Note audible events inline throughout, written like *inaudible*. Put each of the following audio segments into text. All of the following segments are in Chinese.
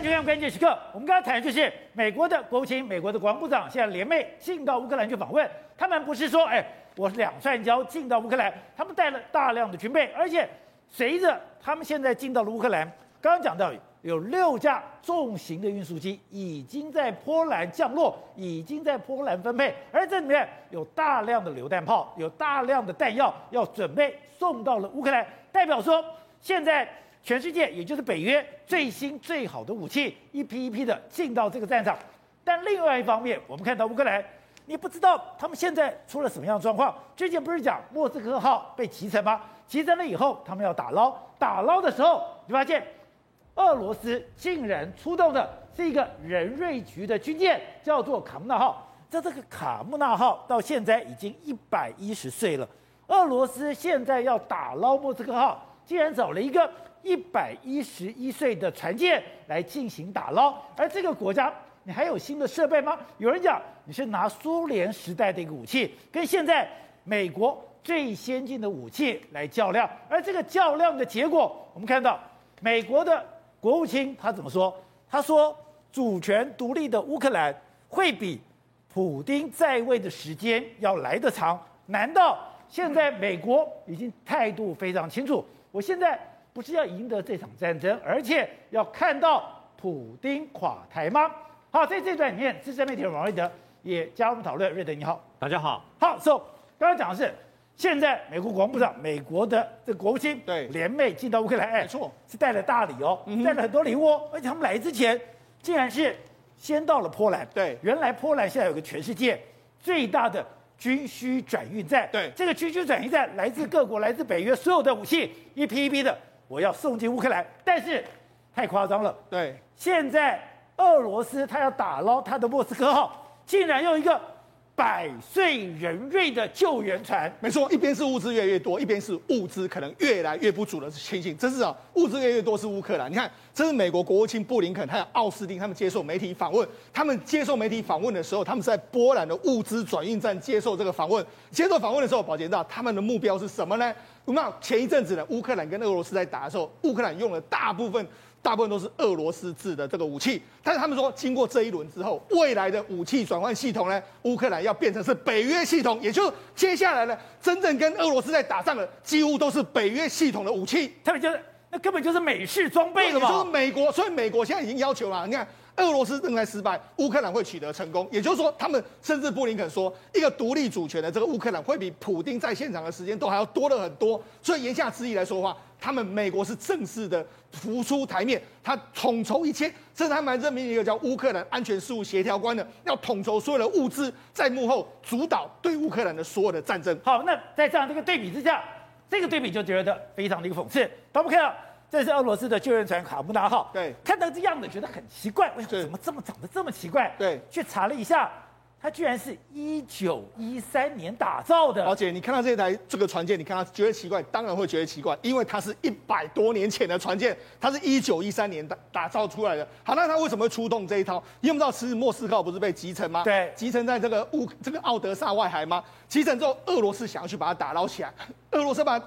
欢迎收看关键时刻。我们刚才谈的就是美国的国务卿、美国的国防部长现在联袂进到乌克兰去访问。他们不是说，哎，我是两串交进到乌克兰，他们带了大量的军备，而且随着他们现在进到了乌克兰，刚刚讲到有六架重型的运输机已经在波兰降落，已经在波兰分配，而这里面有大量的榴弹炮，有大量的弹药要准备送到了乌克兰，代表说现在。全世界，也就是北约最新最好的武器，一批一批的进到这个战场。但另外一方面，我们看到乌克兰，你不知道他们现在出了什么样的状况。之前不是讲莫斯科号被击沉吗？击沉了以后，他们要打捞，打捞的时候，你发现俄罗斯竟然出动的是一个人瑞局的军舰，叫做卡木纳号。这这个卡木纳号到现在已经一百一十岁了。俄罗斯现在要打捞莫斯科号，竟然找了一个。一百一十一岁的船舰来进行打捞，而这个国家你还有新的设备吗？有人讲你是拿苏联时代的一个武器，跟现在美国最先进的武器来较量，而这个较量的结果，我们看到美国的国务卿他怎么说？他说主权独立的乌克兰会比普丁在位的时间要来得长。难道现在美国已经态度非常清楚？我现在。不是要赢得这场战争，而且要看到普丁垮台吗？好，在这段里面，资深媒体人王瑞德也加入讨论。瑞德你好，大家好。好，so 刚刚讲的是，现在美国国防部长、美国的这个国务卿对联袂进到乌克兰，哎，没错，是带了大礼哦，带了很多礼物哦，而且他们来之前，竟然是先到了波兰。对，原来波兰现在有个全世界最大的军需转运站。对，这个军需转运站来自各国，来自北约所有的武器，一批一批的。我要送进乌克兰，但是太夸张了。对，现在俄罗斯他要打捞他的莫斯科号，竟然用一个百岁人瑞的救援船。没错，一边是物资越来越多，一边是物资可能越来越不足的情形。这是啊，物资越来越多是乌克兰。你看，这是美国国务卿布林肯还有奥斯汀他们接受媒体访问。他们接受媒体访问的时候，他们是在波兰的物资转运站接受这个访问。接受访问的时候，宝杰知道他们的目标是什么呢？那前一阵子呢，乌克兰跟俄罗斯在打的时候，乌克兰用了大部分，大部分都是俄罗斯制的这个武器。但是他们说，经过这一轮之后，未来的武器转换系统呢，乌克兰要变成是北约系统，也就是接下来呢，真正跟俄罗斯在打仗的，几乎都是北约系统的武器。他们就是那根本就是美式装备了嘛，就是美国，所以美国现在已经要求了，你看。俄罗斯正在失败，乌克兰会取得成功。也就是说，他们甚至布林肯说，一个独立主权的这个乌克兰会比普丁在现场的时间都还要多了很多。所以言下之意来说的话，他们美国是正式的浮出台面，他统筹一切，甚至他们还任命一个叫乌克兰安全事务协调官的，要统筹所有的物资，在幕后主导对乌克兰的所有的战争。好，那在这样这个对比之下，这个对比就觉得非常的一个讽刺。他们看到。这是俄罗斯的救援船卡木纳号。对，看到这样子觉得很奇怪，为什么怎么这么长得这么奇怪？对，去查了一下，它居然是一九一三年打造的。而且你看到这台这个船舰，你看它觉得奇怪，当然会觉得奇怪，因为它是一百多年前的船舰，它是一九一三年打打造出来的。好，那它为什么会出动这一套？因为我们知道，其实莫斯科号不是被击沉吗？对，击沉在这个乌这个奥德萨外海吗？击沉之后，俄罗斯想要去把它打捞起来，俄罗斯把它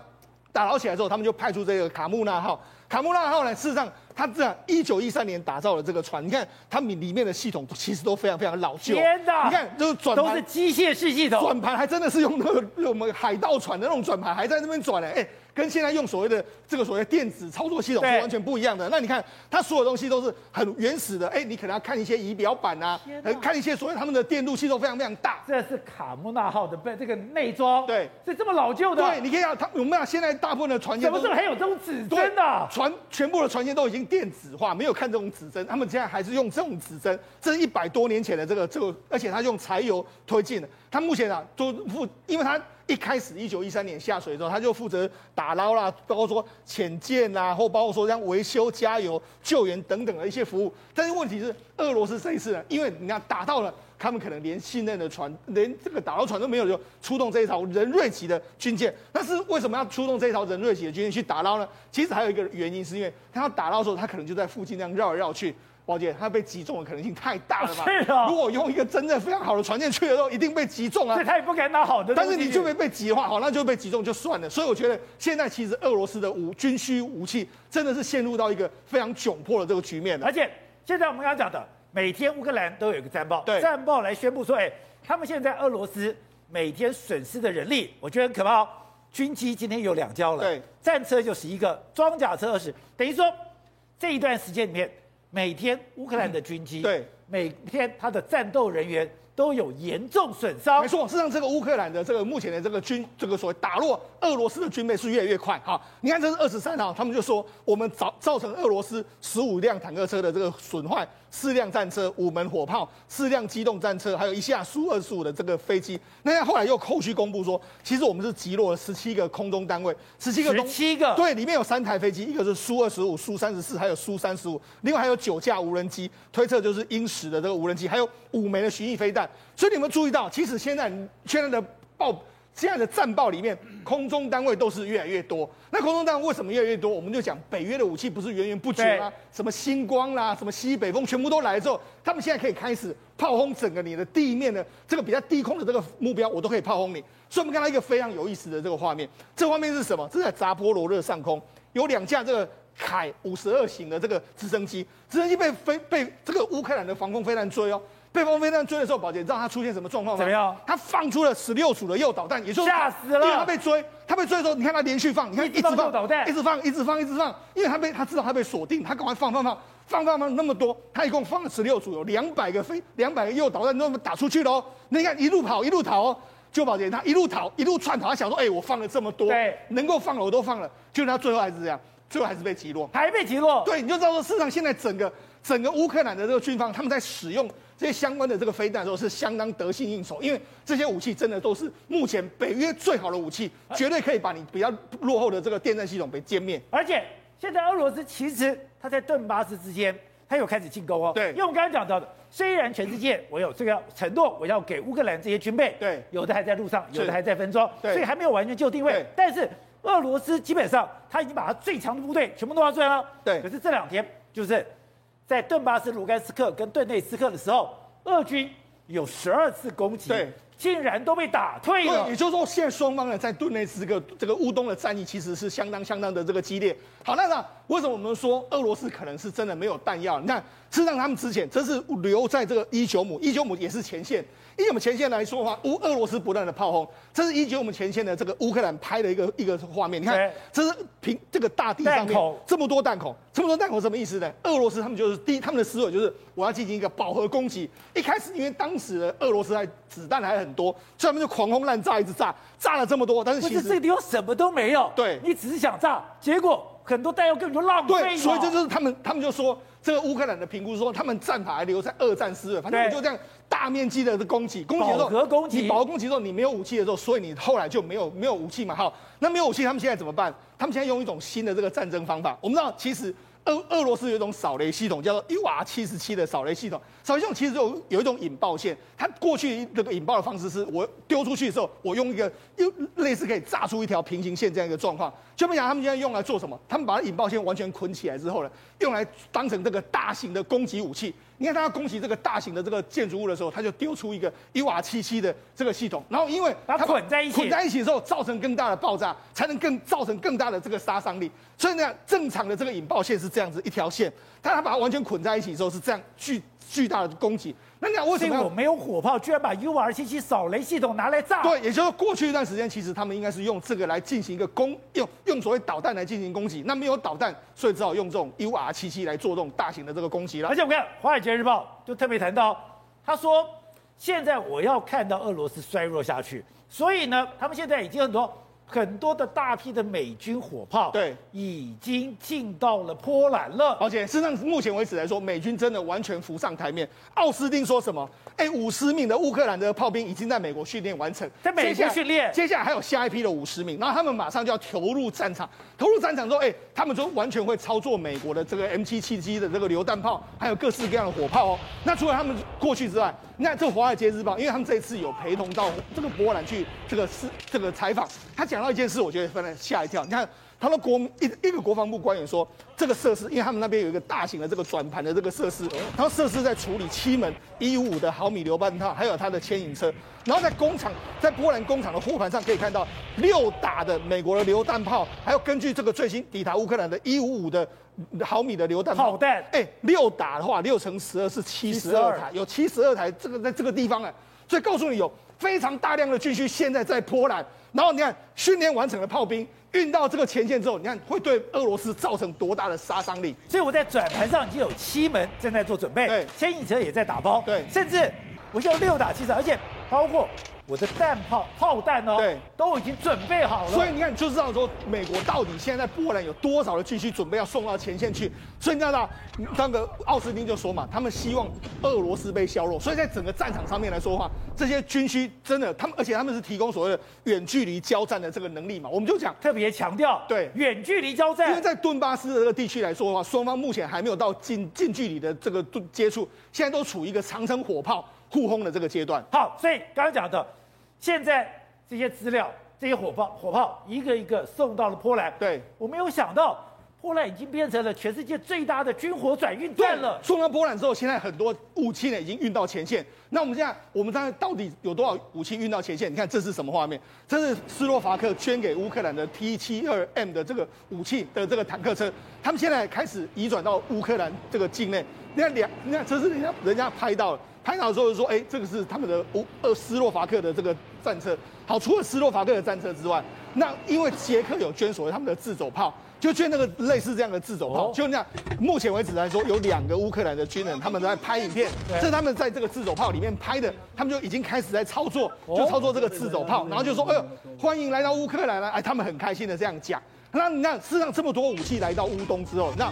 打捞起来之后，他们就派出这个卡穆纳号。卡穆纳号呢，事实上，它这样一九一三年打造的这个船，你看它里里面的系统其实都非常非常老旧。天哪！你看，就是转盘都是机械式系统，转盘还真的是用那个我们海盗船的那种转盘，还在那边转呢。哎。跟现在用所谓的这个所谓电子操作系统是完全不一样的。那你看，它所有东西都是很原始的。哎，你可能要看一些仪表板啊，看一些所谓他们的电路系统非常非常大。这是卡木纳号的被这个内装，对，是这么老旧的。对，你可以看它，我们讲现在大部分的船舰，怎么时候还有这种指针的？船全部的船舰都已经电子化，没有看这种指针。他们现在还是用这种指针。这是一百多年前的这个这个，而且它用柴油推进的。它目前啊，都负，因为它。一开始一九一三年下水之后，他就负责打捞啦，包括说潜舰啦，或包括说像维修、加油、救援等等的一些服务。但是问题是，俄罗斯这一次呢，因为你看打到了，他们可能连信任的船，连这个打捞船都没有，就出动这一艘人瑞级的军舰。但是为什么要出动这一艘人瑞级的军舰去打捞呢？其实还有一个原因，是因为他要打捞的时候，他可能就在附近这样绕来绕去。宝姐，他被击中的可能性太大了吧？*laughs* 是啊。如果用一个真正非常好的船舰去的时候，一定被击中啊。所以他也不敢拿好的。但是你就没被击的话，好，那就被击中就算了。所以我觉得现在其实俄罗斯的武军需武器真的是陷入到一个非常窘迫的这个局面了。而且现在我们刚刚讲的，每天乌克兰都有一个战报，对战报来宣布说，哎，他们现在俄罗斯每天损失的人力，我觉得很可怕哦。军机今天有两交了，对，战车就十一个，装甲车二十，等于说这一段时间里面，每天乌克兰的军机，嗯、对，每天他的战斗人员。都有严重损伤。没错，事实上，这个乌克兰的这个目前的这个军，这个所谓打落俄罗斯的军备是越来越快。哈，你看这是二十三号，他们就说我们造造成俄罗斯十五辆坦克车的这个损坏，四辆战车，五门火炮，四辆机动战车，还有一架苏二十五的这个飞机。那后来又后续公布说，其实我们是击落了十七个空中单位，十七个，十七个，对，里面有三台飞机，一个是苏二十五、苏三十四，还有苏三十五，另外还有九架无人机，推测就是英十的这个无人机，还有五枚的巡弋飞弹。所以你们注意到，其实现在现在的报，现在的战报里面，空中单位都是越来越多。那空中单位为什么越来越多？我们就讲北约的武器不是源源不绝吗？什么星光啦，什么西北风，全部都来之后，他们现在可以开始炮轰整个你的地面的这个比较低空的这个目标，我都可以炮轰你。所以我们看到一个非常有意思的这个画面，这个画面是什么？这是在扎波罗热上空有两架这个凯五十二型的这个直升机，直升机被飞被这个乌克兰的防空飞弹追哦。被防空飞弹追的时候，宝杰，你知道他出现什么状况吗？怎么样？他放出了十六组的诱导弹，也就是吓死了。因为他被追，他被追的时候，你看他连续放，你看一直放诱导弹，一直放，一直放，一直放，因为他被他知道他被锁定，他赶快放放放放放放那么多，他一共放了十六组，有两百个飞，两百个诱导弹那么打出去了哦。你看一路跑一路逃哦，就宝杰他一路逃一路窜逃，他想说，哎，我放了这么多，对，能够放了我都放了，就他最后还是这样，最后还是被击落，还被击落。对，你就知道说，事实上现在整个整个乌克兰的这个军方，他们在使用。这些相关的这个飞弹的时候是相当得心应手，因为这些武器真的都是目前北约最好的武器，绝对可以把你比较落后的这个电战系统给歼灭。而且现在俄罗斯其实他在顿巴斯之间，他有开始进攻哦。对，因为我们刚刚讲到的，虽然全世界我有这个承诺，我要给乌克兰这些军备，对，有的还在路上，有的还在分装，对，所以还没有完全就定位。但是俄罗斯基本上他已经把他最强的部队全部弄到这样了。对，可是这两天就是在顿巴斯、卢甘斯克跟顿内斯克的时候。俄军有十二次攻击，竟然都被打退了。对，也就是说，现在双方呢在顿内斯克这个乌东的战役其实是相当相当的这个激烈。好，那那为什么我们说俄罗斯可能是真的没有弹药？你看，事实上他们之前这是留在这个伊久姆，伊久姆也是前线。以我们前线来说的话，乌俄罗斯不断的炮轰，这是一九我们前线的这个乌克兰拍的一个一个画面。你看，这是平这个大地上面这么多弹孔，这么多弹孔什么意思呢？俄罗斯他们就是第一，他们的思维就是我要进行一个饱和攻击。一开始因为当时的俄罗斯还子弹还很多，所以他们就狂轰滥炸，一直炸，炸了这么多。但是其实这个地方什么都没有，对，你只是想炸，结果很多弹药根本就浪费。对，所以这就是他们，他们就说这个乌克兰的评估说，他们战法还留在二战思维，反正我就这样。大面积的攻击，攻击的时候，攻击，你饱和攻击之后，你没有武器的时候，所以你后来就没有没有武器嘛。好，那没有武器，他们现在怎么办？他们现在用一种新的这个战争方法。我们知道，其实俄俄罗斯有一种扫雷系统，叫做 UR 七十七的扫雷系统。扫雷系统其实有有一种引爆线，它过去这个引爆的方式是我丢出去的时候，我用一个又类似可以炸出一条平行线这样一个状况。就没想他们现在用来做什么？他们把引爆线完全捆起来之后呢，用来当成这个大型的攻击武器。你看他要攻击这个大型的这个建筑物的时候，他就丢出一个一瓦七七的这个系统，然后因为它捆在一起，捆在一起的时候造成更大的爆炸，才能更造成更大的这个杀伤力。所以呢，正常的这个引爆线是这样子一条线，但他把它完全捆在一起的时候是这样巨巨大的攻击。那你讲为什么我没有火炮，居然把 U R 七七扫雷系统拿来炸？对，也就是过去一段时间，其实他们应该是用这个来进行一个攻，用用所谓导弹来进行攻击。那没有导弹，所以只好用这种 U R 七七来做这种大型的这个攻击了。而且我们看《华尔街日报》就特别谈到，他说现在我要看到俄罗斯衰弱下去，所以呢，他们现在已经很多。很多的大批的美军火炮，对，已经进到了波兰了。而且事实上，目前为止来说，美军真的完全浮上台面。奥斯汀说什么？哎，五十名的乌克兰的炮兵已经在美国训练完成，在美国训练，接下来还有下一批的五十名，然后他们马上就要投入战场。投入战场之后，哎，他们就完全会操作美国的这个 M 七七七的这个榴弹炮，还有各式各样的火炮哦。那除了他们过去之外，那这《华尔街日报》，因为他们这一次有陪同到这个波兰去这个是这个采访，他讲到一件事，我觉得非常吓一跳。你看。他们国一一个国防部官员说，这个设施，因为他们那边有一个大型的这个转盘的这个设施，然后设施在处理七门一五五的毫米榴弹炮，还有它的牵引车。然后在工厂，在波兰工厂的货盘上可以看到六打的美国的榴弹炮，还有根据这个最新抵达乌克兰的一五五的毫米的榴弹炮弹，哎，六打的话六乘十二是七十二台，有七十二台，这个在这个地方啊，所以告诉你有非常大量的军需现在在波兰，然后你看训练完成的炮兵运到这个前线之后，你看会对俄罗斯造成多大的杀伤力？所以我在转盘上已经有七门正在做准备，对，牵引车也在打包，对，甚至。我现在六打七十，而且包括我的弹炮炮弹哦，对，都已经准备好了。所以你看，就知道说美国到底现在在波兰有多少的军需准备要送到前线去。所以你知道，那个奥斯汀就说嘛，他们希望俄罗斯被削弱。所以在整个战场上面来说的话，这些军需真的，他们而且他们是提供所谓的远距离交战的这个能力嘛。我们就讲特别强调，对，远距离交战。因为在顿巴斯的这个地区来说的话，双方目前还没有到近近距离的这个接触，现在都处于一个长城火炮。互轰的这个阶段，好，所以刚刚讲的，现在这些资料、这些火炮、火炮一个一个送到了波兰。对，我没有想到，波兰已经变成了全世界最大的军火转运站了。送到波兰之后，现在很多武器呢已经运到前线。那我们现在，我们现在到底有多少武器运到前线？你看这是什么画面？这是斯洛伐克捐给乌克兰的 T 七二 M 的这个武器的这个坦克车，他们现在开始移转到乌克兰这个境内。你看两，你看这是人家人家拍到了。拍到的时候就说，哎、这个是他们的乌呃斯洛伐克的这个战车。好，除了斯洛伐克的战车之外，那因为捷克有捐所谓他们的自走炮，就去那个类似这样的自走炮。就那样，目前为止来说，有两个乌克兰的军人，他们都在拍影片，这是他们在这个自走炮里面拍的，他们就已经开始在操作，就操作这个自走炮，然后就说，哎呦，欢迎来到乌克兰了，哎，他们很开心的这样讲。那你看，事实上这么多武器来到乌东之后，那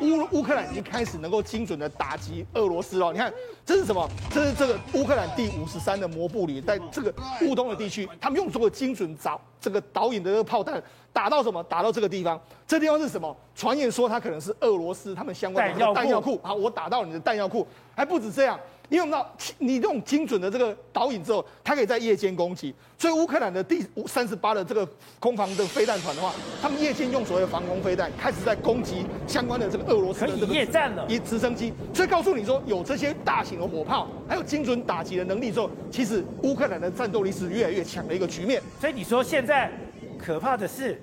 乌乌乌克兰已经开始能够精准的打击俄罗斯了。你看，这是什么？这是这个乌克兰第五十三的摩步旅，在这个乌东的地区，他们用这个精准找这个导引的这个炮弹打到什么？打到这个地方。这地方是什么？传言说它可能是俄罗斯他们相关的弹药库。好，我打到你的弹药库，还不止这样。因为我们知道，你这种精准的这个导引之后，它可以在夜间攻击。所以乌克兰的第三十八的这个空防的飞弹团的话，他们夜间用所谓的防空飞弹，开始在攻击相关的这个俄罗斯的这个夜战了，以直升机。所以告诉你说，有这些大型的火炮，还有精准打击的能力之后，其实乌克兰的战斗力是越来越强的一个局面。所以你说现在可怕的是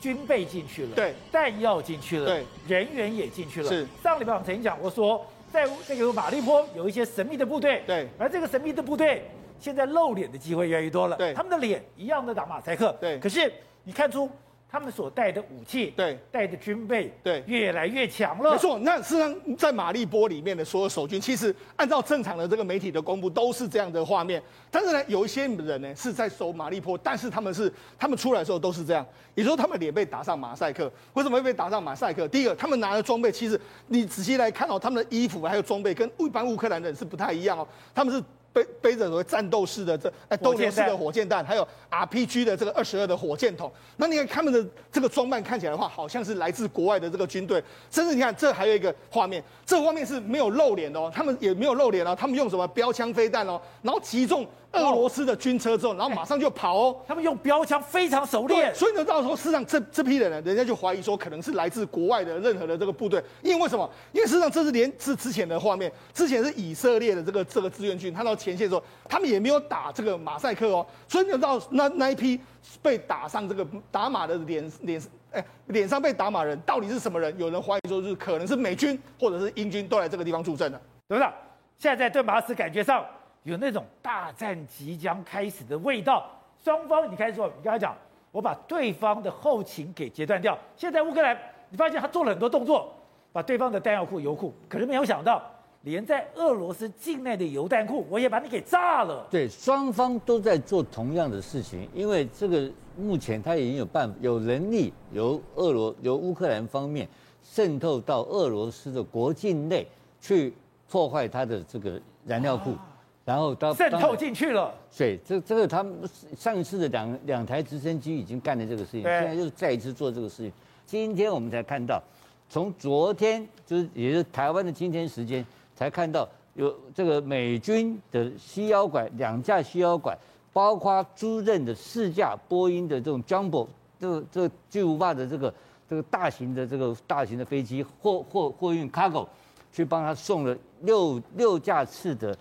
军备进去了，对，弹药进去了，对，人员也进去了。是上礼拜我曾经讲过说。在这个马利坡有一些神秘的部队，对，而这个神秘的部队现在露脸的机会越来越多了，对，他们的脸一样的打马赛克，对，可是你看出他们所带的武器，对，带的军备，对，越来越强了。没错，那事实上在马利波里面的所有守军，其实按照正常的这个媒体的公布都是这样的画面，但是呢，有一些人呢是在守马利波，但是他们是他们出来的时候都是这样。也就是说，他们脸被打上马赛克。为什么会被打上马赛克？第一个，他们拿的装备，其实你仔细来看哦，他们的衣服还有装备跟一般乌克兰人是不太一样哦。他们是背背着所谓战斗式的这哎斗牛式的火箭弹，还有 RPG 的这个二十二的火箭筒。那你看他们的这个装扮看起来的话，好像是来自国外的这个军队。甚至你看，这还有一个画面，这个画面是没有露脸的哦，他们也没有露脸哦，他们用什么标枪飞弹哦，然后击中。俄罗斯的军车之后，然后马上就跑哦。他们用标枪非常熟练，所以呢，到时候事实上这这批人呢，人家就怀疑说可能是来自国外的任何的这个部队。因为为什么？因为事实上这是连是之前的画面，之前是以色列的这个这个志愿军，他到前线的时候，他们也没有打这个马赛克哦。所以呢到那那一批被打上这个打马的脸脸哎脸上被打马人到底是什么人？有人怀疑说就是可能是美军或者是英军都来这个地方助阵的，对不对？现在在顿巴斯感觉上。有那种大战即将开始的味道，双方你开始说，你刚才讲，我把对方的后勤给截断掉。现在乌克兰，你发现他做了很多动作，把对方的弹药库、油库，可是没有想到，连在俄罗斯境内的油弹库，我也把你给炸了。对，双方都在做同样的事情，因为这个目前他已经有办法，有能力由俄罗由乌克兰方面渗透到俄罗斯的国境内去破坏他的这个燃料库。啊然后到渗透进去了，对，这这个他们上一次的两两台直升机已经干了这个事情，现在又再一次做这个事情。今天我们才看到，从昨天就是也是台湾的今天时间才看到有这个美军的西腰拐两架西腰拐，包括租任的四架波音的这种 Jumbo 这个这个巨无霸的这个这个大型的这个大型的飞机货货货运 cargo 去帮他送了六六架次的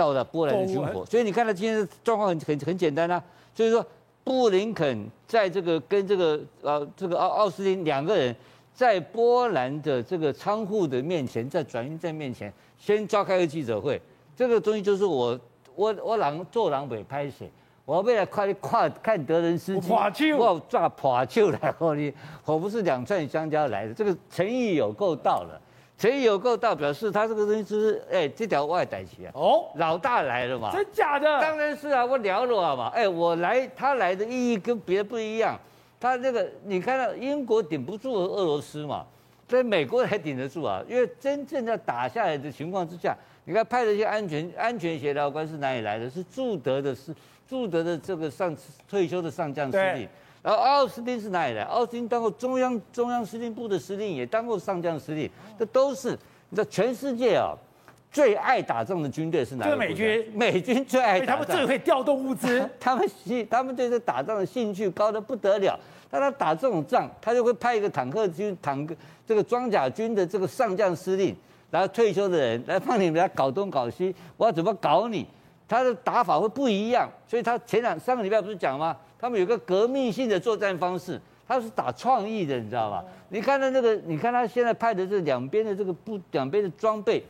到了波兰的军火，所以你看他今天的状况很很很简单啊，所以说布林肯在这个跟这个呃这个奥奥斯汀两个人在波兰的这个仓库的面前，在转运站面前先召开个记者会，这个东西就是我我我狼做狼尾拍谁。我为了快跨看德仁斯基，我抓破球来后你，我 *laughs* 不是两串香蕉来的，这个诚意有够到了，诚意有够到，表示他这个东西就是，哎，这条外带旗啊，哦，老大来了嘛，真假的？当然是啊，我聊了嘛，哎，我来，他来的意义跟别人不一样，他那个你看到英国顶不住俄罗斯嘛，所以美国才顶得住啊，因为真正要打下来的情况之下，你看派的一些安全安全协调官是哪里来的？是驻德的，是。驻德的这个上退休的上将司令，然后奥斯汀是哪里的？奥斯汀当过中央中央司令部的司令，也当过上将司令，这都是你知道全世界啊最爱打仗的军队是哪个？美军，美军最爱打仗，他们最会调动物资，*laughs* 他们兴他们对这打仗的兴趣高得不得了。但他打这种仗，他就会派一个坦克军、坦克这个装甲军的这个上将司令，然后退休的人来帮你们来搞东搞西，我要怎么搞你？他的打法会不一样，所以他前两上个礼拜不是讲吗？他们有个革命性的作战方式，他是打创意的，你知道吧？你看他那个，你看他现在派的这两边的这个不两边的装备，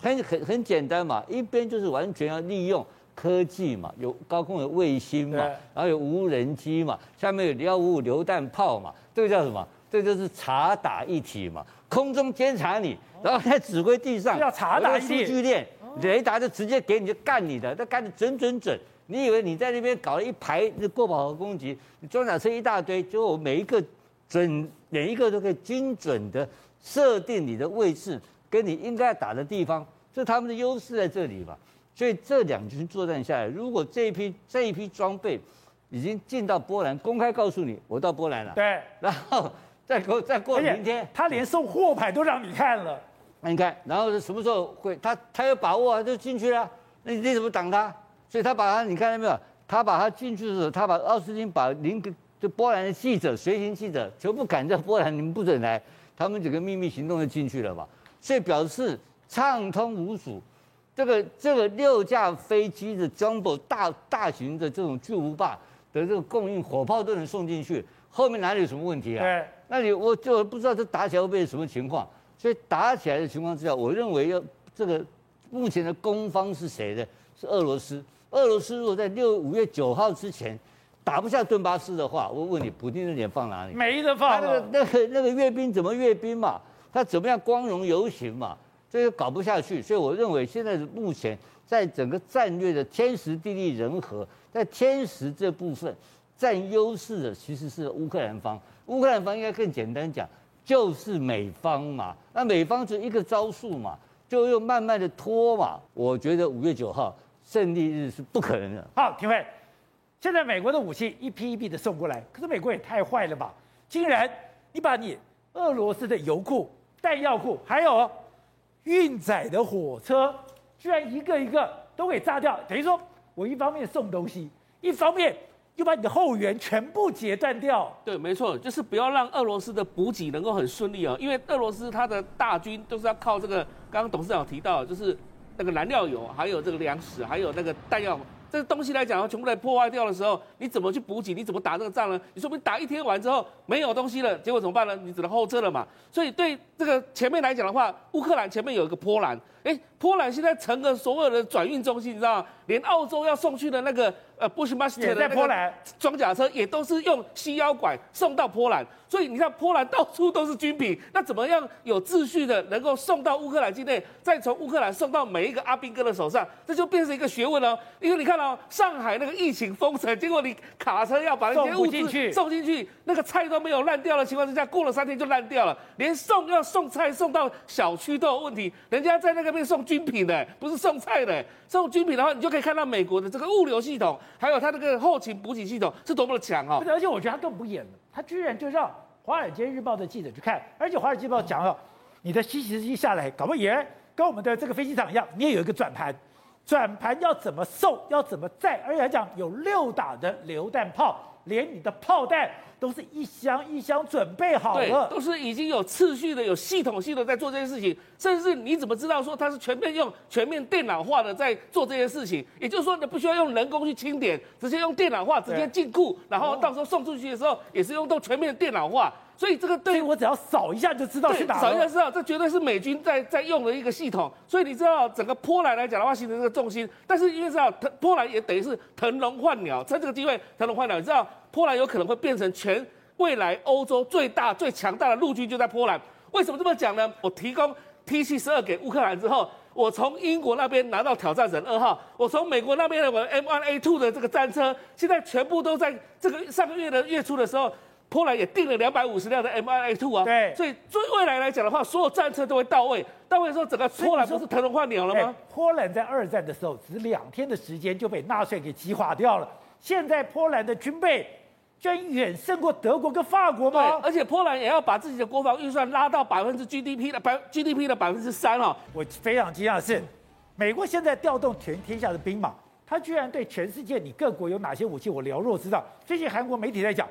很很很简单嘛，一边就是完全要利用科技嘛，有高空有卫星嘛，然后有无人机嘛，下面有幺五五榴弹炮嘛，这个叫什么？这个就是查打一体嘛，空中监察你，然后在指挥地上要查打一体。雷达就直接给你就干你的，那干的准准准。你以为你在那边搞了一排那过饱和攻击，你装甲车一大堆，最后每一个准每一个都可以精准的设定你的位置，跟你应该打的地方，这他们的优势在这里吧。所以这两军作战下来，如果这一批这一批装备已经进到波兰，公开告诉你我到波兰了，对，然后 *laughs* 再过再过明天，他连送货牌都让你看了。那你看，然后什么时候会？他他有把握啊，就进去了。那你怎么挡他？所以他把他，你看到没有？他把他进去的时候，他把奥斯汀把林格就波兰的记者、随行记者全部赶在波兰，你们不准来。他们几个秘密行动就进去了嘛。所以表示畅通无阻。这个这个六架飞机的 Jumbo 大大型的这种巨无霸的这个供应，火炮都能送进去，后面哪里有什么问题啊？对。那你我就不知道这打起来会变成什么情况。所以打起来的情况之下，我认为要这个目前的攻方是谁呢？是俄罗斯。俄罗斯如果在六五月九号之前打不下顿巴斯的话，我问你，普京的脸放哪里？没得放。他那个那个那个阅兵怎么阅兵嘛？他怎么样光荣游行嘛？这个搞不下去。所以我认为现在目前在整个战略的天时地利人和，在天时这部分占优势的其实是乌克兰方。乌克兰方应该更简单讲。就是美方嘛，那美方就一个招数嘛，就又慢慢的拖嘛。我觉得五月九号胜利日是不可能的。好，廷辉，现在美国的武器一批一批的送过来，可是美国也太坏了吧？竟然你把你俄罗斯的油库、弹药库，还有运载的火车，居然一个一个都给炸掉，等于说我一方面送东西，一方面。就把你的后援全部截断掉。对，没错，就是不要让俄罗斯的补给能够很顺利啊，因为俄罗斯它的大军都是要靠这个，刚刚董事长提到，就是那个燃料油，还有这个粮食，还有那个弹药。这个东西来讲，全部来破坏掉的时候，你怎么去补给？你怎么打这个仗呢？你说不定打一天完之后没有东西了，结果怎么办呢？你只能后撤了嘛。所以对这个前面来讲的话，乌克兰前面有一个波兰，哎，波兰现在成了所有的转运中心，你知道吗？连澳洲要送去的那个呃布什马斯特的波兰装甲车，也都是用西腰拐送到波兰。所以你看，波兰到处都是军品，那怎么样有秩序的能够送到乌克兰境内，再从乌克兰送到每一个阿兵哥的手上，这就变成一个学问了。因为你看到、哦、上海那个疫情封城，结果你卡车要把那些物资送进去，那个菜都没有烂掉的情况之下，过了三天就烂掉了。连送要送菜送到小区都有问题，人家在那个边送军品的，不是送菜的。送军品的话，你就可以看到美国的这个物流系统，还有它那个后勤补给系统是多么的强啊、哦！而且我觉得他更不演了，他居然就让。《华尔街日报》的记者去看，而且《华尔街日报》讲了，你的西西机下来，搞不好也跟我们的这个飞机场一样，你也有一个转盘，转盘要怎么送，要怎么载，而且还讲有六打的榴弹炮，连你的炮弹都是一箱一箱准备好对，了，都是已经有次序的、有系统性的在做这件事情。甚至你怎么知道说它是全面用全面电脑化的在做这件事情？也就是说，你不需要用人工去清点，直接用电脑化直接进库，然后到时候送出去的时候也是用到全面的电脑化。所以这个对我只要扫一下就知道去哪。扫一下知道，这绝对是美军在在用的一个系统。所以你知道，整个波兰来讲的话，形成这个重心。但是因为知道，波兰也等于是腾笼换鸟，趁这个机会腾笼换鸟。你知道，波兰有可能会变成全未来欧洲最大最强大的陆军就在波兰。为什么这么讲呢？我提供 T 七十二给乌克兰之后，我从英国那边拿到挑战者二号，我从美国那边的我 M1A2 的这个战车，现在全部都在这个上个月的月初的时候。波兰也订了两百五十辆的 M1A2 啊，对，所以对未来来讲的话，所有战车都会到位。到位的时候，整个波兰不是腾笼换鸟了吗？欸？波兰在二战的时候，只两天的时间就被纳粹给击垮掉了。现在波兰的军备居然远胜过德国跟法国吗？而且波兰也要把自己的国防预算拉到百分之 GDP 的百 GDP 的百分之三哦。我非常惊讶的是，美国现在调动全天下的兵马，他居然对全世界你各国有哪些武器，我了若指掌。最近韩国媒体在讲。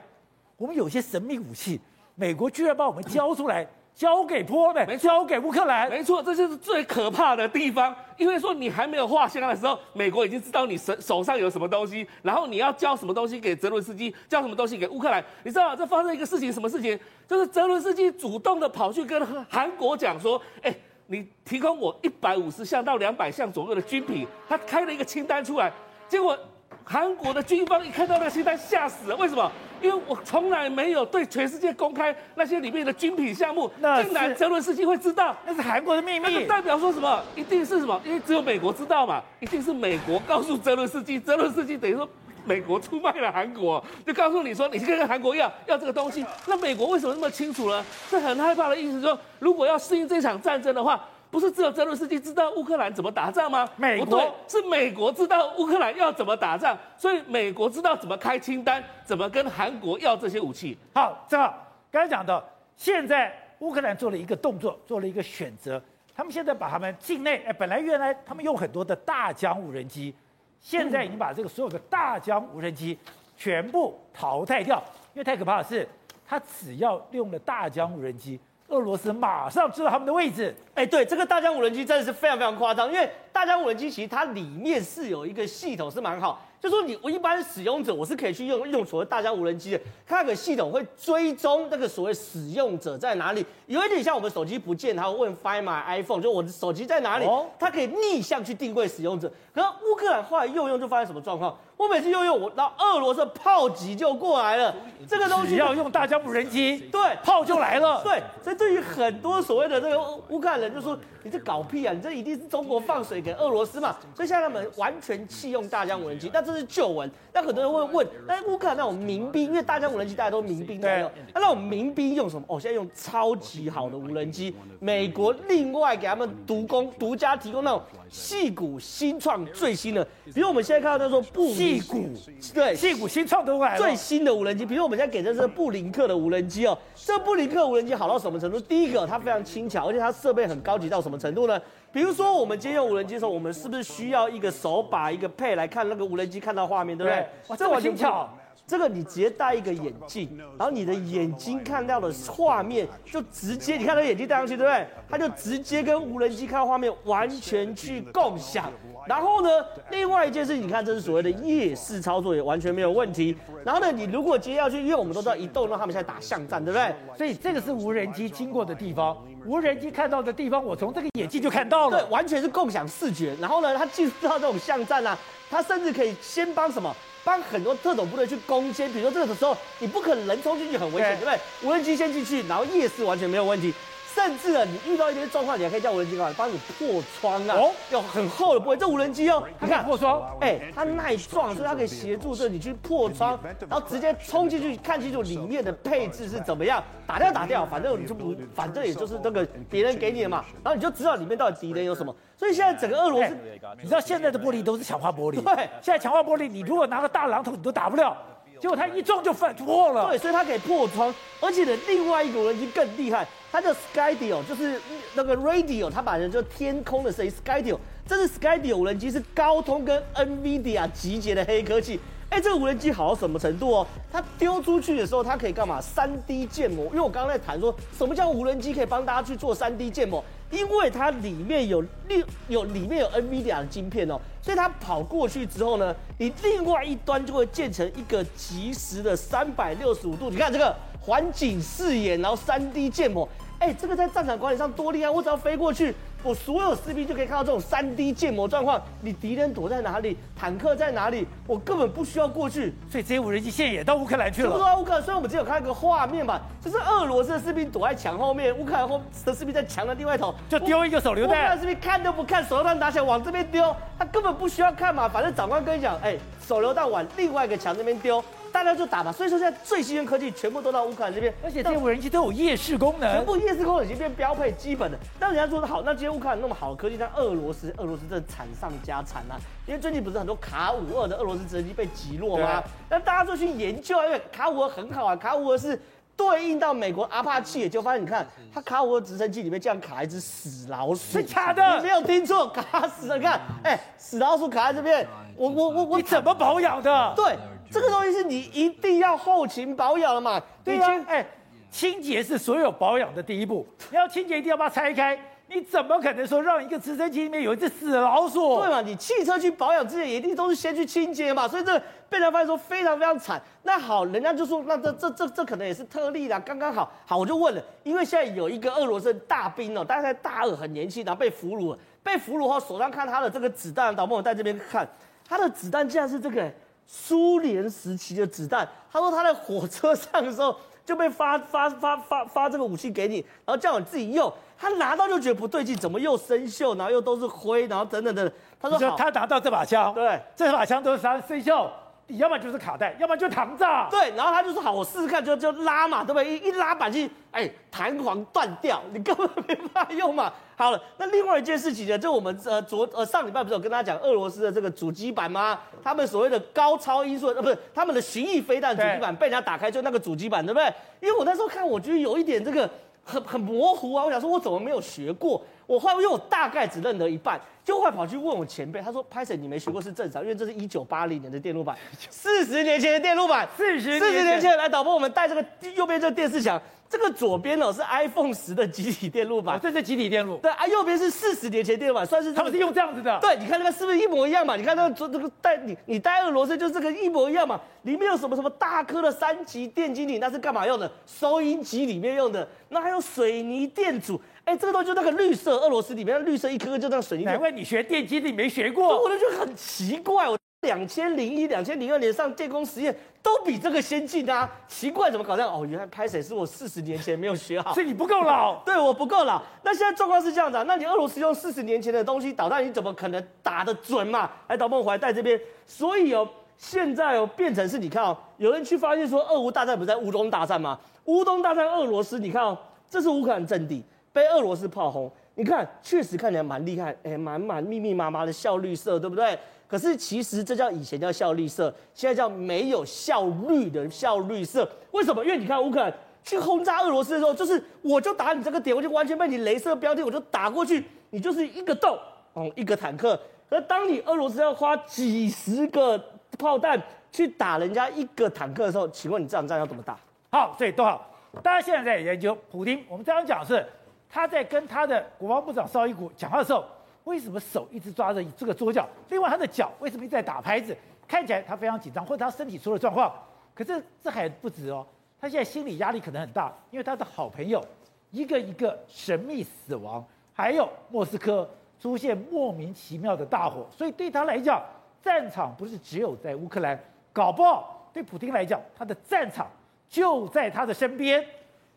我们有些神秘武器，美国居然把我们交出来，交给波兰，交给乌克兰。没错，这就是最可怕的地方。因为说你还没有画线的时候，美国已经知道你手手上有什么东西，然后你要交什么东西给泽伦斯基，交什么东西给乌克兰。你知道这发生一个事情，什么事情？就是泽伦斯基主动的跑去跟韩国讲说：“哎，你提供我一百五十项到两百项左右的军品。”他开了一个清单出来，结果。韩国的军方一看到那个清单吓死了，为什么？因为我从来没有对全世界公开那些里面的军品项目，竟然泽伦斯基会知道，那是韩国的秘密。那就代表说什么？一定是什么？因为只有美国知道嘛，一定是美国告诉泽伦斯基，泽伦斯基等于说美国出卖了韩国，就告诉你说，你去跟韩国要要这个东西。那美国为什么那么清楚呢？是很害怕的意思，说如果要适应这场战争的话。不是只有泽伦斯基知道乌克兰怎么打仗吗？美国对，是美国知道乌克兰要怎么打仗，所以美国知道怎么开清单，怎么跟韩国要这些武器。好，正好刚才讲到，现在乌克兰做了一个动作，做了一个选择，他们现在把他们境内，哎，本来原来他们用很多的大疆无人机，现在已经把这个所有的大疆无人机全部淘汰掉，因为太可怕的是，他只要用了大疆无人机。俄罗斯马上知道他们的位置。哎，对，这个大疆无人机真的是非常非常夸张，因为大疆无人机其实它里面是有一个系统是蛮好，就说你我一般使用者我是可以去用用所谓大疆无人机的，它那个系统会追踪那个所谓使用者在哪里，有一点像我们手机不见，它会问 Find My iPhone，就我的手机在哪里，它可以逆向去定位使用者。可是乌克兰后来用用就发生什么状况？我每次用用我，然后俄罗斯炮击就过来了。这个东西要用大疆无人机，对，炮就来了。对，所以对于很多所谓的这个乌克兰人就说：“你这搞屁啊！你这一定是中国放水给俄罗斯嘛。”所以现在他们完全弃用大疆无人机，那这是旧闻。那很多人会问：“那乌克兰那种民兵，因为大疆无人机大家都民兵在用，那那种民兵用什么？哦，现在用超级好的无人机，美国另外给他们独供、独家提供那种戏骨新创最新的，比如我们现在看到他说布矽谷。对，屁股新创都来了，最新的无人机，比如我们现在给的是布林克的无人机哦。这布林克无人机好到什么程度？第一个，它非常轻巧，而且它设备很高级到什么程度呢？比如说，我们今天用无人机的时候，我们是不是需要一个手把、一个配来看那个无人机看到画面，对不对？哇，这么轻巧。这个你直接戴一个眼镜，然后你的眼睛看到的画面就直接，你看那眼镜戴上去，对不对？它就直接跟无人机看到画面完全去共享。然后呢，另外一件事，你看这是所谓的夜视操作，也完全没有问题。然后呢，你如果接下去，因为我们都知道移动，那他们现在打巷战，对不对？所以这个是无人机经过的地方，无人机看到的地方，我从这个眼镜就看到了。对，完全是共享视觉。然后呢，他进入到这种巷战啊，他甚至可以先帮什么？帮很多特种部队去攻坚。比如说这个时候，你不可能人冲进去很危险，对不对？无人机先进去，然后夜视完全没有问题。甚至啊，你遇到一些状况，你还可以叫无人机过来帮你破窗啊！哦，有很厚的玻璃，这无人机哦，你看破窗，哎、欸，它耐撞，所以它可以协助这你去破窗，然后直接冲进去看清楚里面的配置是怎么样，打掉打掉，反正你就不，反正也就是那个别人给你的嘛，然后你就知道里面到底敌人有什么。所以现在整个俄罗斯、欸，你知道现在的玻璃都是强化玻璃，对，现在强化玻璃，你如果拿个大榔头，你都打不了。结果它一撞就翻破了，对，所以它可以破窗，而且呢，另外一个无人机更厉害，它叫 Skydio，就是那个 radio，它把人就天空的声音 Skydio，这是 Skydio 无人机是高通跟 NVIDIA 集结的黑科技，哎，这个无人机好到什么程度哦？它丢出去的时候，它可以干嘛？3D 建模。因为我刚刚在谈说，什么叫无人机可以帮大家去做 3D 建模？因为它里面有六有里面有 NVIDIA 的晶片哦，所以它跑过去之后呢，你另外一端就会建成一个即时的三百六十五度。你看这个环景视野，然后 3D 建模。哎，这个在战场管理上多厉害！我只要飞过去，我所有士兵就可以看到这种三 D 建模状况。你敌人躲在哪里，坦克在哪里，我根本不需要过去。所以这些无人机现在也到乌克兰去了。不到乌克兰，虽然我们只有看一个画面吧，就是俄罗斯的士兵躲在墙后面，乌克兰后的士兵在墙的另外一头就丢一个手榴弹。乌克兰士兵看都不看，手榴弹拿起来往这边丢，他根本不需要看嘛，反正长官跟你讲，哎，手榴弹往另外一个墙那边丢。大家就打吧，所以说现在最新的科技全部都到乌克兰这边，而且这些无人机都有夜视功能，全部夜视功能已经变标配基本的。但人家做的好，那今天乌克兰那么好的科技，但俄罗斯，俄罗斯真的惨上加惨啊！因为最近不是很多卡五二的俄罗斯直升机被击落吗？那大家就去研究啊，因为卡五二很好啊，卡五二是对应到美国阿帕奇，也就发现你看，它卡五二直升机里面竟然卡一只死老鼠，是假的，你没有听错，卡死了，你看，哎，死老鼠卡在这边，我我我我怎么保养的？对。这个东西是你一定要后勤保养的嘛？对呀，哎，清洁是所有保养的第一步。你要清洁，一定要把它拆开。你怎么可能说让一个直升机里面有一只死老鼠？对嘛？你汽车去保养之前，一定都是先去清洁嘛。所以这被人发现说非常非常惨。那好，人家就说那这这这这可能也是特例啦，刚刚好。好，我就问了，因为现在有一个俄罗斯大兵哦，大概大二，很年轻，然后被俘虏了。被俘虏后，手上看他的这个子弹，导播我在这边看，他的子弹竟然是这个。苏联时期的子弹，他说他在火车上的时候就被发 *laughs* 发发发发这个武器给你，然后叫你自己用。他拿到就觉得不对劲，怎么又生锈，然后又都是灰，然后等等等等。他说他拿到这把枪，对，这把枪都是生生锈。你要么就是卡带，要么就膛炸。对，然后他就说好，我试试看，就就拉嘛，对不对？一一拉板机，哎，弹簧断掉，你根本没办法用嘛。好了，那另外一件事情呢，就我们呃昨呃上礼拜不是有跟大家讲俄罗斯的这个主机板吗？他们所谓的高超音速呃不是他们的巡弋飞弹主机板被人家打开，就那个主机板，对不对？因为我那时候看，我觉得有一点这个很很模糊啊，我想说我怎么没有学过？我后来因为我大概只认得一半，就后来跑去问我前辈，他说：“拍摄你没学过是正常，因为这是一九八零年的电路板，*laughs* 四十年前的电路板，四十四十年前来导播，我们带这个右边这个电视墙，这个左边哦是 iPhone 十的集体电路板，这是集体电路，对啊，右边是四十年前电路板，算是他们是用这样子的，对，你看那个是不是一模一样嘛？你看那个这这个带你你带俄罗斯就是这个一模一样嘛？里面有什么什么大颗的三级电晶体，那是干嘛用的？收音机里面用的，那还有水泥电阻。”哎，这个东西就那个绿色，俄罗斯里面的绿色一颗颗就那个水泥。难怪你学电机你没学过，我就觉得很奇怪。我两千零一、两千零二年上电工实验都比这个先进啊，奇怪怎么搞这样？哦，原来拍水是我四十年前没有学好，所以你不够老。对，我不够老。那现在状况是这样子啊，那你俄罗斯用四十年前的东西导弹，你怎么可能打得准嘛？来，导播回来带这边。所以哦，现在哦变成是你看哦，有人去发现说，俄乌大战不是在乌东大战吗？乌东大战，俄罗斯，你看哦，这是乌克兰阵地。被俄罗斯炮轰，你看确实看起来蛮厉害，哎，满满密密麻麻的效绿色，对不对？可是其实这叫以前叫效率色，现在叫没有效率的效率色。为什么？因为你看乌克兰去轰炸俄罗斯的时候，就是我就打你这个点，我就完全被你镭射标定，我就打过去，你就是一个洞，哦，一个坦克。而当你俄罗斯要花几十个炮弹去打人家一个坦克的时候，请问你这场战要怎么打？好，所以都好，大家现在在研究普京，我们这样讲是。他在跟他的国防部长绍伊古讲话的时候，为什么手一直抓着这个桌角？另外，他的脚为什么一直在打拍子？看起来他非常紧张，或者他身体出了状况。可是这还不止哦，他现在心理压力可能很大，因为他的好朋友一个一个神秘死亡，还有莫斯科出现莫名其妙的大火，所以对他来讲，战场不是只有在乌克兰，搞不好对普丁来讲，他的战场就在他的身边。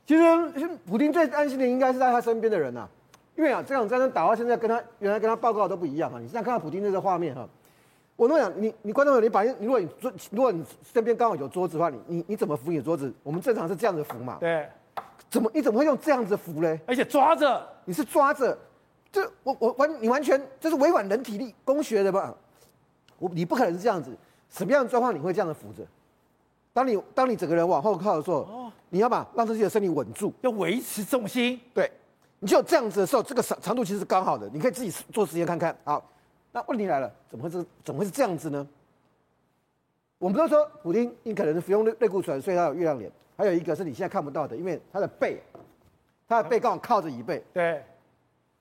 其实，普丁最担心的应该是在他身边的人呐，因为啊，这场战争打到现在，跟他原来跟他报告都不一样啊。你现在看到普京这个画面哈，我跟你讲，你你观众朋友，你把你如果你桌，如果你身边刚好有桌子的话，你你你怎么扶你的桌子？我们正常是这样子扶嘛。对。怎么你怎么会用这样子扶嘞？而且抓着，你是抓着，这我我完你完全这是违反人体力工学的吧？我你不可能是这样子，什么样的状况你会这样子扶着？当你当你整个人往后靠的时候。哦你要把让自己的身体稳住，要维持重心。对，你只有这样子的时候，这个长长度其实是刚好的。你可以自己做实验看看。好，那问题来了，怎么会是怎么会是这样子呢？我们都说普丁你可能是服用类类固醇，所以他有月亮脸。还有一个是你现在看不到的，因为他的背，他的背刚好靠着椅背。对，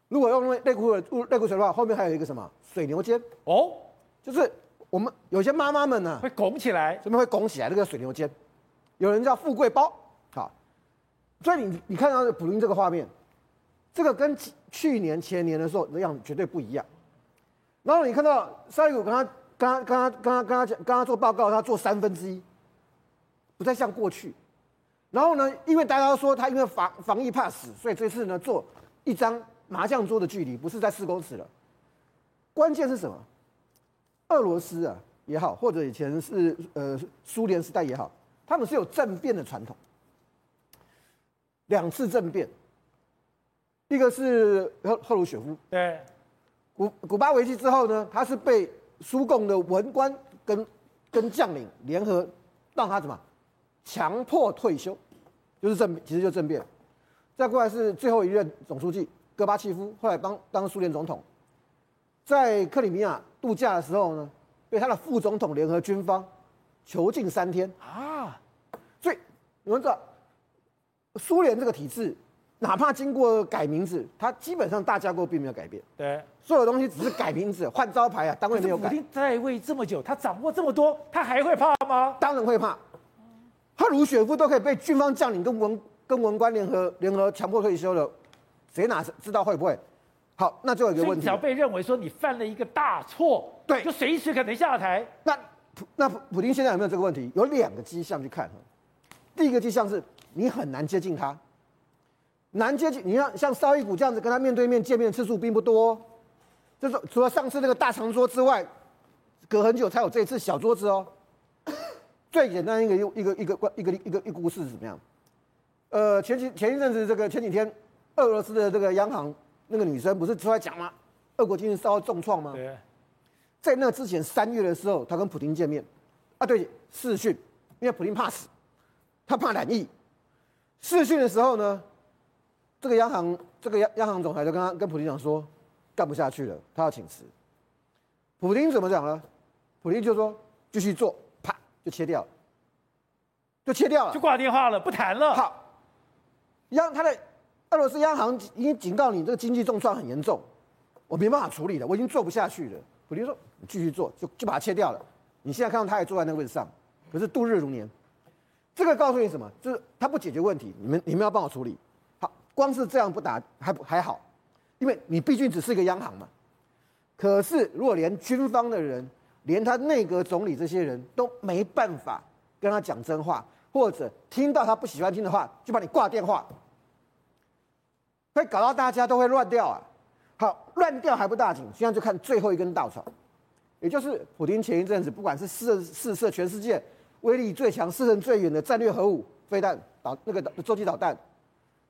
如果用类固醇类固醇的话，后面还有一个什么水牛肩哦，就是我们有些妈妈们呢会拱起来，这边会拱起来那个水牛肩，有人叫富贵包，好，所以你你看到普丁这个画面，这个跟去年前年的时候的样子绝对不一样。然后你看到沙利古跟他跟他跟他跟他跟他讲跟他做报告，他做三分之一，不再像过去。然后呢，因为大家都说他因为防防疫怕死，所以这次呢做一张麻将桌的距离不是在四公尺了。关键是什么？俄罗斯啊也好，或者以前是呃苏联时代也好，他们是有政变的传统。两次政变，一个是赫赫鲁雪夫，对，古古巴危机之后呢，他是被苏共的文官跟跟将领联合让他怎么强迫退休，就是政其实就是政变。再过来是最后一任总书记戈巴契夫，后来当当苏联总统，在克里米亚度假的时候呢，被他的副总统联合军方囚禁三天啊。所以你们知道，苏联这个体制，哪怕经过改名字，它基本上大架构并没有改变。对，所有东西只是改名字、换招牌啊，单位没有改。在位这么久，他掌握这么多，他还会怕吗？当然会怕。他卢雪夫都可以被军方将领跟文跟文官联合联合强迫退休了，谁哪知道会不会？好，那就有一个问题，只要被认为说你犯了一个大错，对，就随时可能下台。那普那普普丁现在有没有这个问题？有两个迹象去看。第一个迹象是你很难接近他，难接近。你像像绍伊古这样子跟他面对面见面次数并不多，就是除了上次那个大长桌之外，隔很久才有这一次小桌子哦。*coughs* 最简单一个一个一个一个一个一个一个故事是怎么样？呃，前几前一阵子这个前几天，俄罗斯的这个央行那个女生不是出来讲吗？俄国经济受到重创吗？对。在那之前三月的时候，他跟普京见面，啊对，视讯，因为普京怕死，他怕染疫。视讯的时候呢，这个央行这个央央行总裁就跟他跟普京讲说，干不下去了，他要请辞。普京怎么讲呢？普京就说继续做。啪就切掉了，就切掉了，就挂电话了，不谈了。好，央他的俄罗斯央行已经警告你，这个经济重创很严重，我没办法处理了，我已经做不下去了。普京说：“你继续做，就就把它切掉了。”你现在看到他也坐在那个位置上，可是度日如年。这个告诉你什么？就是他不解决问题，你们你们要帮我处理。光是这样不打还不还好，因为你毕竟只是一个央行嘛。可是如果连军方的人，连他内阁总理这些人都没办法跟他讲真话，或者听到他不喜欢听的话，就把你挂电话，会搞到大家都会乱掉啊！好，乱掉还不大紧，现在就看最后一根稻草，也就是普丁前一阵子，不管是试试射全世界威力最强、射程最远的战略核武飞弹导那个洲际导弹，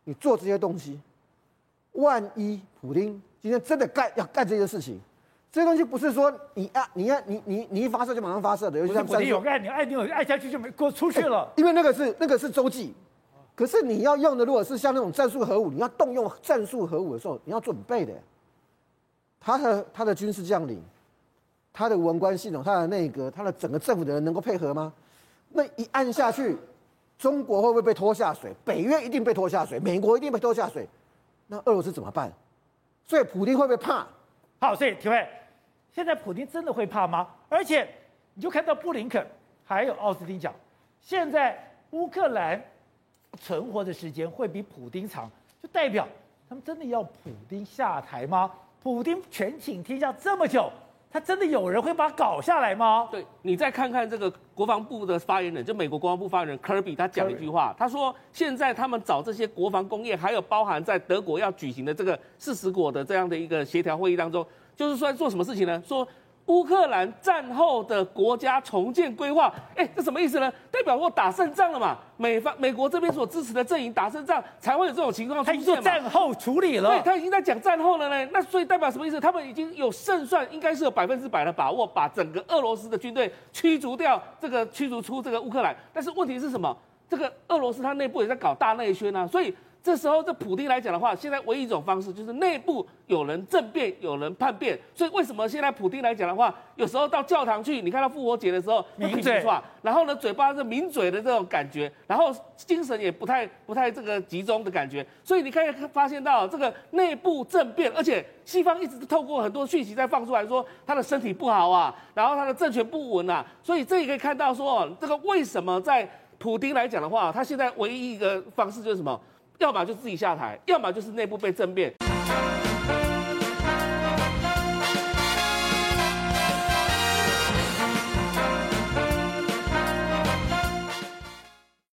你做这些东西，万一普京今天真的干要干这些事情。这些东西不是说你啊，你要你你你一发射就马上发射的，尤其像普京有按钮，按钮按下去就没过出去了。因为那个是那个是洲际，可是你要用的，如果是像那种战术核武，你要动用战术核武的时候，你要准备的。他的他的军事将领，他的文官系统，他的内阁，他的整个政府的人能够配合吗？那一按下去，中国会不会被拖下水？北约一定被拖下水，美国一定被拖下水。那俄罗斯怎么办？所以普丁会不会怕？好，所以体会，现在普丁真的会怕吗？而且你就看到布林肯还有奥斯汀讲，现在乌克兰存活的时间会比普丁长，就代表他们真的要普丁下台吗？普丁权倾天下这么久，他真的有人会把它搞下来吗？对，你再看看这个国防部的发言人，就美国国防部发言人科比，他讲了一句话，他说现在他们找这些国防工业，还有包含在德国要举行的这个四十国的这样的一个协调会议当中，就是说做什么事情呢？说。乌克兰战后的国家重建规划，哎，这什么意思呢？代表我打胜仗了嘛？美方美国这边所支持的阵营打胜仗，才会有这种情况出现嘛？他已经战后处理了，对，他已经在讲战后了呢。那所以代表什么意思？他们已经有胜算，应该是有百分之百的把握，把整个俄罗斯的军队驱逐掉，这个驱逐出这个乌克兰。但是问题是什么？这个俄罗斯它内部也在搞大内宣啊，所以。这时候，这普丁来讲的话，现在唯一一种方式就是内部有人政变，有人叛变。所以为什么现在普丁来讲的话，有时候到教堂去，你看到复活节的时候，抿嘴，然后呢，嘴巴是抿嘴的这种感觉，然后精神也不太不太这个集中的感觉。所以你可以发现到这个内部政变，而且西方一直透过很多讯息在放出来说他的身体不好啊，然后他的政权不稳啊。所以这也可以看到说，这个为什么在普丁来讲的话，他现在唯一一个方式就是什么？要么就自己下台，要么就是内部被政变。